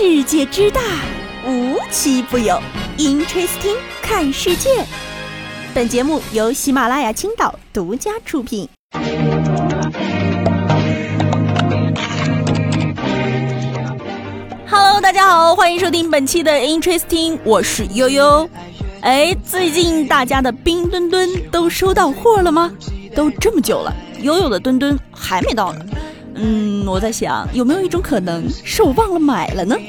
世界之大，无奇不有。Interesting，看世界。本节目由喜马拉雅青岛独家出品。Hello，大家好，欢迎收听本期的 Interesting，我是悠悠。哎，最近大家的冰墩墩都收到货了吗？都这么久了，悠悠的墩墩还没到呢。嗯，我在想有没有一种可能是我忘了买了呢？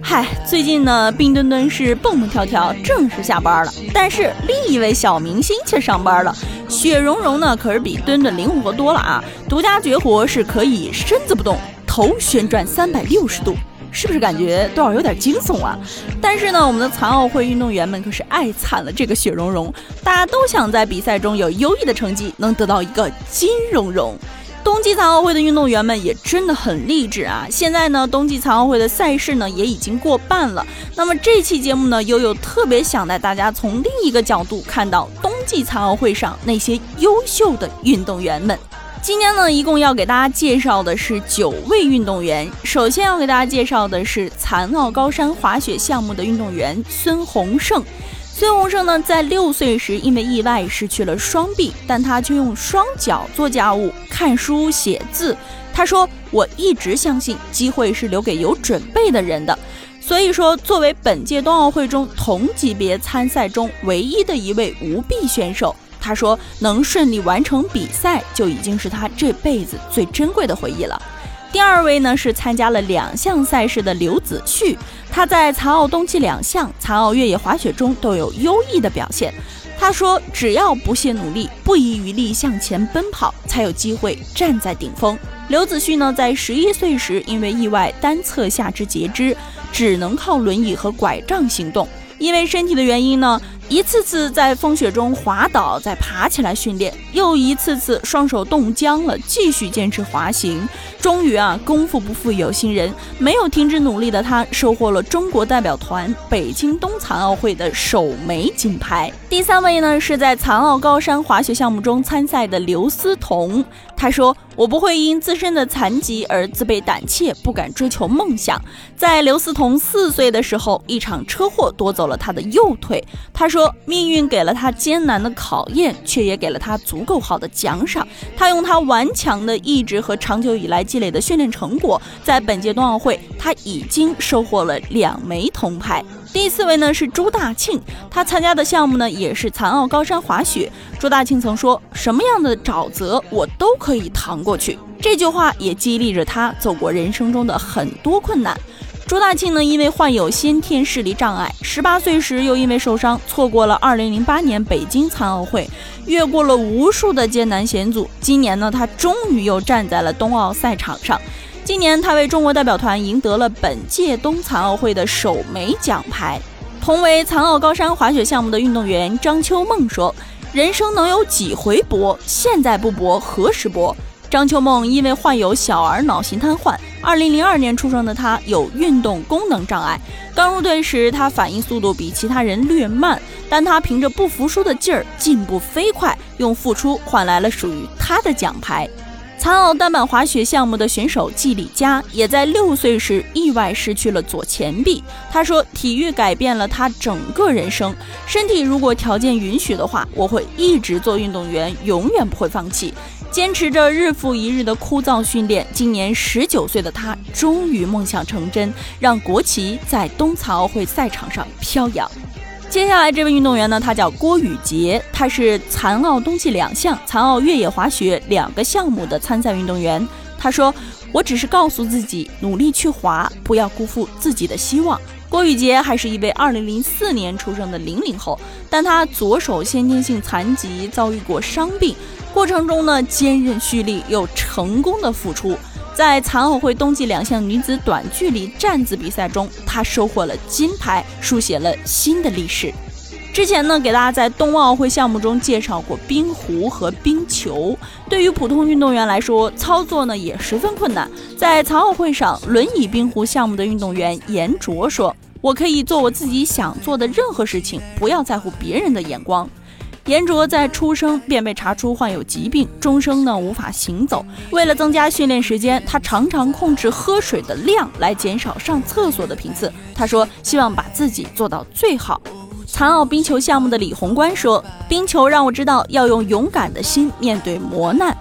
嗨，最近呢，冰墩墩是蹦蹦跳跳，正式下班了。但是另一位小明星却上班了。雪融融呢，可是比墩墩灵活多了啊！独家绝活是可以身子不动，头旋转三百六十度，是不是感觉多少有点惊悚啊？但是呢，我们的残奥会运动员们可是爱惨了这个雪融融，大家都想在比赛中有优异的成绩，能得到一个金融融。冬季残奥会的运动员们也真的很励志啊！现在呢，冬季残奥会的赛事呢也已经过半了。那么这期节目呢，悠悠特别想带大家从另一个角度看到冬季残奥会上那些优秀的运动员们。今天呢，一共要给大家介绍的是九位运动员。首先要给大家介绍的是残奥高山滑雪项目的运动员孙宏胜。孙宏胜呢，在六岁时因为意外失去了双臂，但他却用双脚做家务、看书、写字。他说：“我一直相信机会是留给有准备的人的。”所以说，作为本届冬奥会中同级别参赛中唯一的一位无臂选手，他说能顺利完成比赛就已经是他这辈子最珍贵的回忆了。第二位呢是参加了两项赛事的刘子旭，他在残奥冬季两项、残奥越野滑雪中都有优异的表现。他说：“只要不懈努力，不遗余力向前奔跑，才有机会站在顶峰。”刘子旭呢，在十一岁时因为意外单侧下肢截肢，只能靠轮椅和拐杖行动。因为身体的原因呢。一次次在风雪中滑倒，再爬起来训练，又一次次双手冻僵了，继续坚持滑行。终于啊，功夫不负有心人，没有停止努力的他，收获了中国代表团北京冬残奥会的首枚金牌。第三位呢，是在残奥高山滑雪项目中参赛的刘思彤。他说：“我不会因自身的残疾而自卑胆怯，不敢追求梦想。”在刘思彤四岁的时候，一场车祸夺走了他的右腿。他说：“说命运给了他艰难的考验，却也给了他足够好的奖赏。他用他顽强的意志和长久以来积累的训练成果，在本届冬奥会，他已经收获了两枚铜牌。”第四位呢是朱大庆，他参加的项目呢也是残奥高山滑雪。朱大庆曾说：“什么样的沼泽我都可以趟过去。”这句话也激励着他走过人生中的很多困难。朱大庆呢因为患有先天视力障碍，十八岁时又因为受伤错过了二零零八年北京残奥会，越过了无数的艰难险阻。今年呢他终于又站在了冬奥赛场上。今年，他为中国代表团赢得了本届冬残奥会的首枚奖牌。同为残奥高山滑雪项目的运动员张秋梦说：“人生能有几回搏？现在不搏，何时搏？”张秋梦因为患有小儿脑型瘫痪二零零二年出生的她有运动功能障碍。刚入队时，她反应速度比其他人略慢，但她凭着不服输的劲儿，进步飞快，用付出换来了属于她的奖牌。残奥单板滑雪项目的选手季李佳也在六岁时意外失去了左前臂。他说：“体育改变了他整个人生。身体如果条件允许的话，我会一直做运动员，永远不会放弃，坚持着日复一日的枯燥训练。今年十九岁的他，终于梦想成真，让国旗在冬残奥会赛场上飘扬。”接下来这位运动员呢，他叫郭宇杰，他是残奥冬季两项、残奥越野滑雪两个项目的参赛运动员。他说：“我只是告诉自己，努力去滑，不要辜负自己的希望。”郭宇杰还是一位2004年出生的零零后，但他左手先天性残疾，遭遇过伤病，过程中呢坚韧蓄力，又成功的复出。在残奥会冬季两项女子短距离站姿比赛中，她收获了金牌，书写了新的历史。之前呢，给大家在冬奥会项目中介绍过冰壶和冰球，对于普通运动员来说，操作呢也十分困难。在残奥会上，轮椅冰壶项目的运动员严卓说：“我可以做我自己想做的任何事情，不要在乎别人的眼光。”颜卓在出生便被查出患有疾病，终生呢无法行走。为了增加训练时间，他常常控制喝水的量来减少上厕所的频次。他说：“希望把自己做到最好。”残奥冰球项目的李宏观说：“冰球让我知道要用勇敢的心面对磨难。”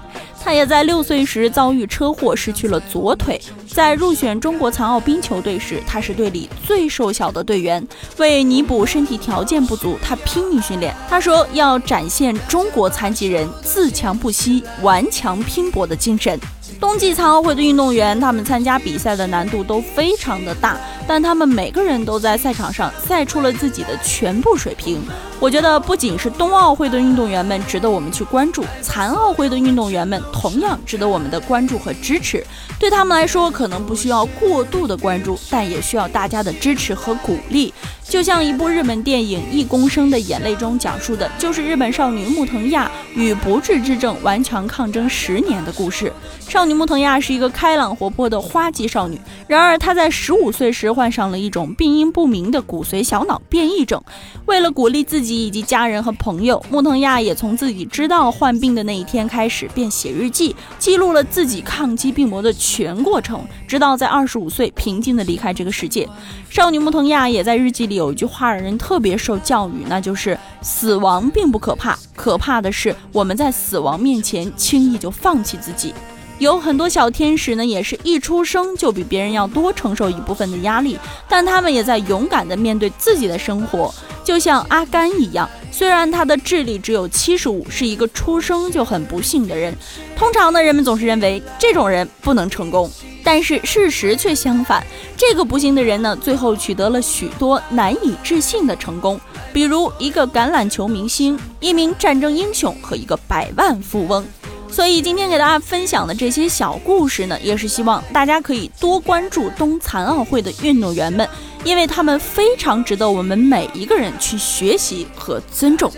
他也在六岁时遭遇车祸，失去了左腿。在入选中国残奥冰球队时，他是队里最瘦小的队员。为弥补身体条件不足，他拼命训练。他说要展现中国残疾人自强不息、顽强拼搏的精神。冬季残奥会的运动员，他们参加比赛的难度都非常的大，但他们每个人都在赛场上赛出了自己的全部水平。我觉得不仅是冬奥会的运动员们值得我们去关注，残奥会的运动员们同样值得我们的关注和支持。对他们来说，可能不需要过度的关注，但也需要大家的支持和鼓励。就像一部日本电影《一公升的眼泪》中讲述的，就是日本少女木藤亚与不治之症顽强抗争十年的故事。少女木藤亚是一个开朗活泼的花季少女，然而她在十五岁时患上了一种病因不明的骨髓小脑变异症。为了鼓励自己以及家人和朋友，木藤亚也从自己知道患病的那一天开始便写日记，记录了自己抗击病魔的全过程，直到在二十五岁平静地离开这个世界。少女木藤亚也在日记里有一句话让人特别受教育，那就是死亡并不可怕，可怕的是我们在死亡面前轻易就放弃自己。有很多小天使呢，也是一出生就比别人要多承受一部分的压力，但他们也在勇敢地面对自己的生活，就像阿甘一样。虽然他的智力只有七十五，是一个出生就很不幸的人。通常呢，人们总是认为这种人不能成功，但是事实却相反。这个不幸的人呢，最后取得了许多难以置信的成功，比如一个橄榄球明星、一名战争英雄和一个百万富翁。所以今天给大家分享的这些小故事呢，也是希望大家可以多关注冬残奥会的运动员们，因为他们非常值得我们每一个人去学习和尊重。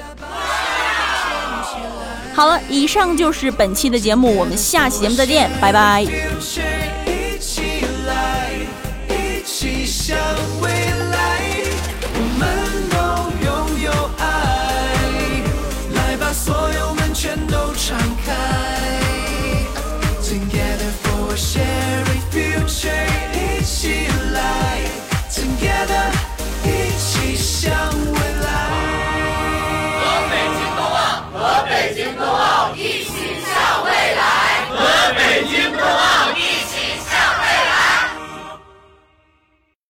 好了，以上就是本期的节目，我们下期节目再见，拜拜。amen.